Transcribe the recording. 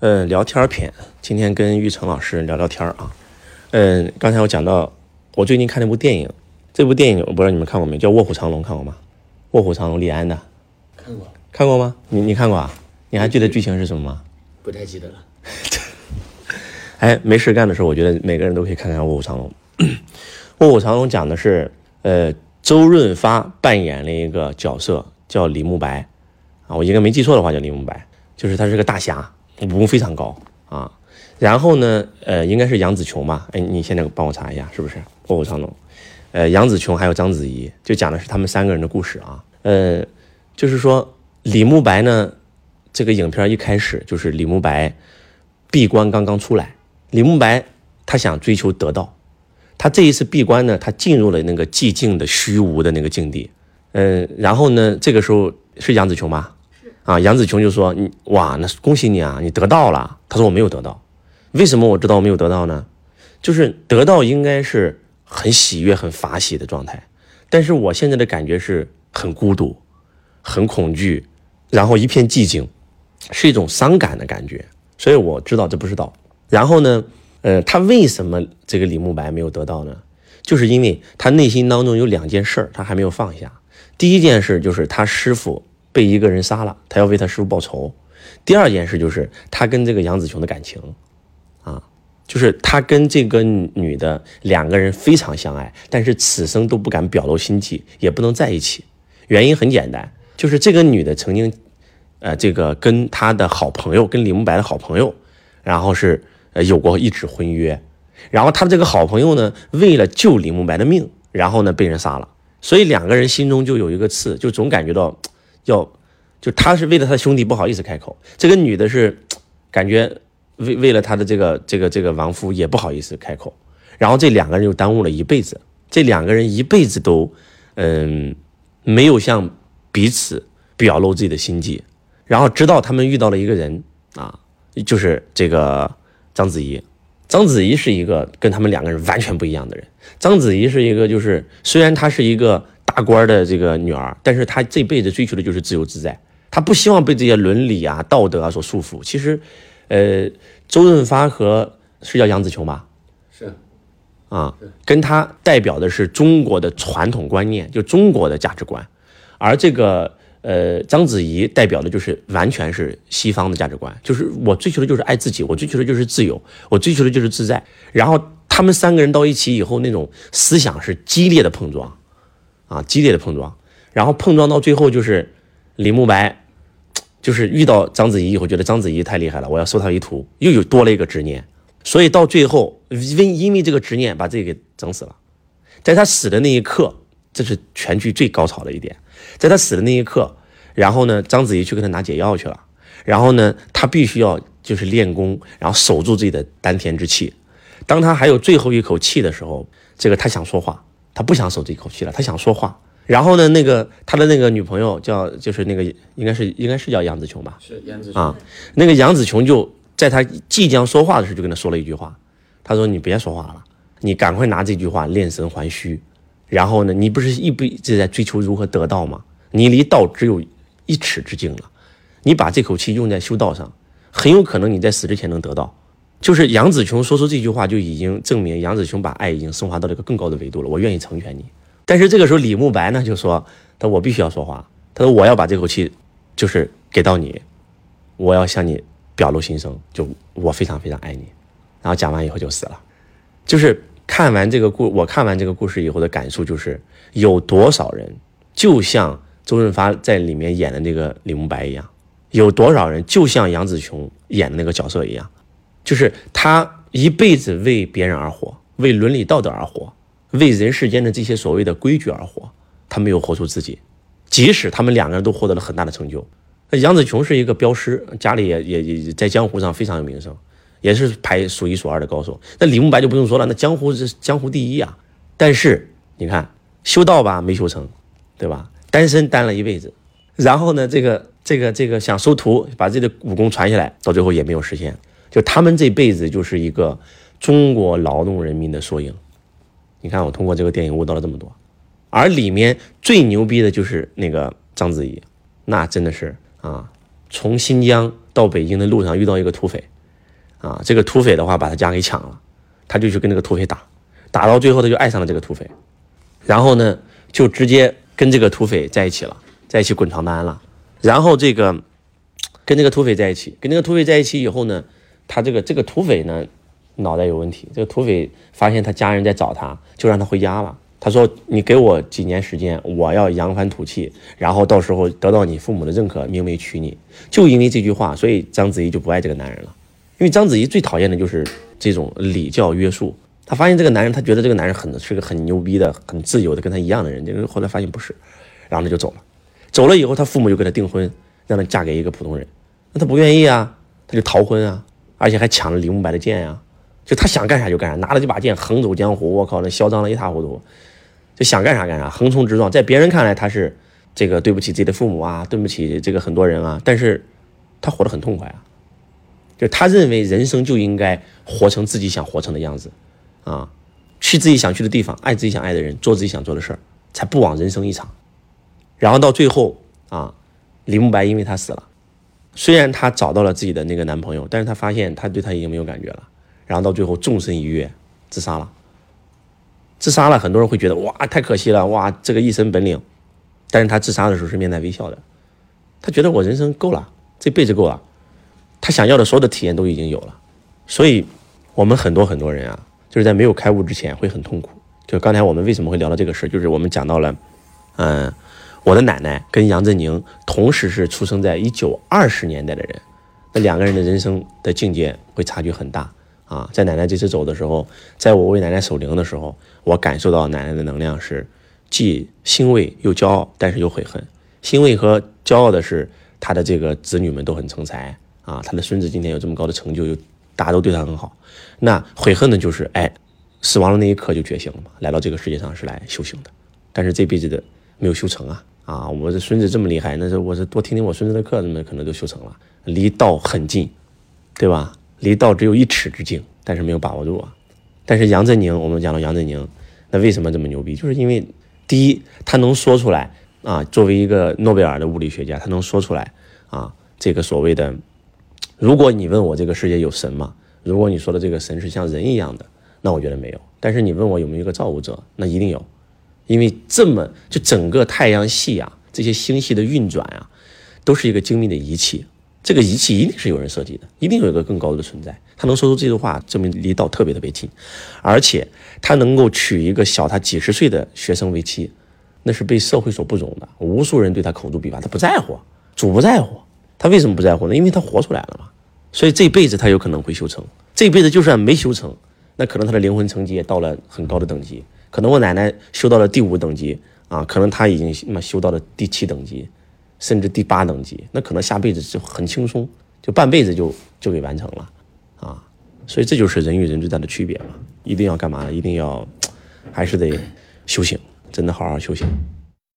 呃，聊天篇，今天跟玉成老师聊聊天啊。嗯，刚才我讲到，我最近看了部电影，这部电影我不知道你们看过没，叫《卧虎藏龙》，看过吗？《卧虎藏龙》，李安的，看过，看过吗？你你看过啊？你还记得剧情是什么吗？不太记得了。哎，没事干的时候，我觉得每个人都可以看看《卧虎藏龙》。《卧虎藏龙》讲的是，呃，周润发扮演了一个角色叫李慕白，啊，我应该没记错的话叫李慕白，就是他是个大侠，武功非常高啊。然后呢，呃，应该是杨紫琼吧？哎，你现在帮我查一下，是不是《卧虎藏龙》？呃，杨紫琼还有章子怡，就讲的是他们三个人的故事啊。呃，就是说李慕白呢，这个影片一开始就是李慕白闭关刚刚出来。李慕白他想追求得道，他这一次闭关呢，他进入了那个寂静的虚无的那个境地。嗯，然后呢，这个时候是杨紫琼吧？啊，杨紫琼就说：“你哇，那恭喜你啊，你得到了。”他说：“我没有得到，为什么我知道我没有得到呢？就是得到应该是很喜悦、很法喜的状态，但是我现在的感觉是很孤独、很恐惧，然后一片寂静，是一种伤感的感觉。所以我知道这不是道。”然后呢，呃，他为什么这个李慕白没有得到呢？就是因为他内心当中有两件事，他还没有放下。第一件事就是他师傅被一个人杀了，他要为他师傅报仇。第二件事就是他跟这个杨紫琼的感情，啊，就是他跟这个女的两个人非常相爱，但是此生都不敢表露心迹，也不能在一起。原因很简单，就是这个女的曾经，呃，这个跟他的好朋友，跟李慕白的好朋友，然后是。呃，有过一纸婚约，然后他这个好朋友呢，为了救李慕白的命，然后呢被人杀了，所以两个人心中就有一个刺，就总感觉到要，就他是为了他兄弟不好意思开口，这个女的是感觉为为了他的这个这个这个亡夫也不好意思开口，然后这两个人就耽误了一辈子，这两个人一辈子都嗯没有向彼此表露自己的心迹，然后直到他们遇到了一个人啊，就是这个。章子怡，章子怡是一个跟他们两个人完全不一样的人。章子怡是一个，就是虽然她是一个大官的这个女儿，但是她这辈子追求的就是自由自在。她不希望被这些伦理啊、道德啊所束缚。其实，呃，周润发和是叫杨紫琼吧？是，啊，跟他代表的是中国的传统观念，就中国的价值观，而这个。呃，章子怡代表的就是完全是西方的价值观，就是我追求的就是爱自己，我追求的就是自由，我追求的就是自在。然后他们三个人到一起以后，那种思想是激烈的碰撞，啊，激烈的碰撞。然后碰撞到最后，就是李慕白，就是遇到章子怡以后，觉得章子怡太厉害了，我要收她为徒，又有多了一个执念。所以到最后，因因为这个执念，把自己给整死了。在他死的那一刻，这是全剧最高潮的一点。在他死的那一刻，然后呢，章子怡去给他拿解药去了。然后呢，他必须要就是练功，然后守住自己的丹田之气。当他还有最后一口气的时候，这个他想说话，他不想守这一口气了，他想说话。然后呢，那个他的那个女朋友叫就是那个应该是应该是叫杨紫琼吧？是杨紫琼啊。那个杨紫琼就在他即将说话的时候，就跟他说了一句话，他说：“你别说话了，你赶快拿这句话练神还虚。”然后呢，你不是一直在追求如何得道吗？你离道只有一尺之境了。你把这口气用在修道上，很有可能你在死之前能得到。就是杨紫琼说出这句话，就已经证明杨紫琼把爱已经升华到了一个更高的维度了。我愿意成全你。但是这个时候，李慕白呢就说：“他说我必须要说话。他说我要把这口气，就是给到你，我要向你表露心声，就我非常非常爱你。”然后讲完以后就死了，就是。看完这个故，我看完这个故事以后的感受就是，有多少人就像周润发在里面演的那个李慕白一样，有多少人就像杨紫琼演的那个角色一样，就是他一辈子为别人而活，为伦理道德而活，为人世间的这些所谓的规矩而活，他没有活出自己。即使他们两个人都获得了很大的成就，那杨紫琼是一个镖师，家里也也也在江湖上非常有名声。也是排数一数二的高手，那李慕白就不用说了，那江湖是江湖第一啊。但是你看修道吧没修成，对吧？单身单了一辈子，然后呢，这个这个这个想收徒，把自己的武功传下来，到最后也没有实现。就他们这辈子就是一个中国劳动人民的缩影。你看我通过这个电影悟到了这么多，而里面最牛逼的就是那个章子怡，那真的是啊，从新疆到北京的路上遇到一个土匪，啊，这个土匪的话把他家给抢了，他就去跟那个土匪打，打到最后他就爱上了这个土匪，然后呢就直接跟这个土匪在一起了，在一起滚床单了，然后这个跟这个土匪在一起，跟这个土匪在一起以后呢，他这个这个土匪呢脑袋有问题，这个土匪发现他家人在找他，就让他回家了。他说：“你给我几年时间，我要扬帆吐气，然后到时候得到你父母的认可，明媒娶你。”就因为这句话，所以章子怡就不爱这个男人了。因为章子怡最讨厌的就是这种礼教约束。她发现这个男人，她觉得这个男人很是个很牛逼的、很自由的，跟他一样的人。结果后来发现不是，然后他就走了。走了以后，他父母就给他订婚，让他嫁给一个普通人。那他不愿意啊，他就逃婚啊，而且还抢了李慕白的剑呀。就他想干啥就干啥，拿了这把剑横走江湖。我靠，那嚣张的一塌糊涂。就想干啥干啥，横冲直撞，在别人看来他是这个对不起自己的父母啊，对不起这个很多人啊，但是他活得很痛快啊，就他认为人生就应该活成自己想活成的样子，啊，去自己想去的地方，爱自己想爱的人，做自己想做的事儿，才不枉人生一场。然后到最后啊，李慕白因为他死了，虽然她找到了自己的那个男朋友，但是她发现他对他已经没有感觉了，然后到最后纵身一跃自杀了。自杀了，很多人会觉得哇，太可惜了，哇，这个一身本领。但是她自杀的时候是面带微笑的，她觉得我人生够了，这辈子够了，她想要的所有的体验都已经有了。所以，我们很多很多人啊，就是在没有开悟之前会很痛苦。就刚才我们为什么会聊到这个事儿就是我们讲到了，嗯，我的奶奶跟杨振宁同时是出生在一九二十年代的人，那两个人的人生的境界会差距很大。啊，在奶奶这次走的时候，在我为奶奶守灵的时候，我感受到奶奶的能量是既欣慰又骄傲，但是又悔恨。欣慰和骄傲的是她的这个子女们都很成才啊，她的孙子今天有这么高的成就，又大家都对她很好。那悔恨的就是哎，死亡的那一刻就觉醒了嘛，来到这个世界上是来修行的，但是这辈子的没有修成啊啊！我这孙子这么厉害，那是我是多听听我孙子的课，那可能就修成了，离道很近，对吧？离道只有一尺之境，但是没有把握住啊。但是杨振宁，我们讲到杨振宁，那为什么这么牛逼？就是因为第一，他能说出来啊，作为一个诺贝尔的物理学家，他能说出来啊，这个所谓的，如果你问我这个世界有神吗？如果你说的这个神是像人一样的，那我觉得没有。但是你问我有没有一个造物者，那一定有，因为这么就整个太阳系啊，这些星系的运转啊，都是一个精密的仪器。这个仪器一定是有人设计的，一定有一个更高的存在。他能说出这句话，证明离道特别特别近，而且他能够娶一个小他几十岁的学生为妻，那是被社会所不容的。无数人对他口诛笔伐，他不在乎，主不在乎。他为什么不在乎呢？因为他活出来了嘛。所以这辈子他有可能会修成，这辈子就算没修成，那可能他的灵魂层级也到了很高的等级。可能我奶奶修到了第五等级啊，可能她已经那么修到了第七等级。甚至第八等级，那可能下辈子就很轻松，就半辈子就就给完成了，啊，所以这就是人与人最大的区别嘛，一定要干嘛呢？一定要，还是得修行，真的好好修行。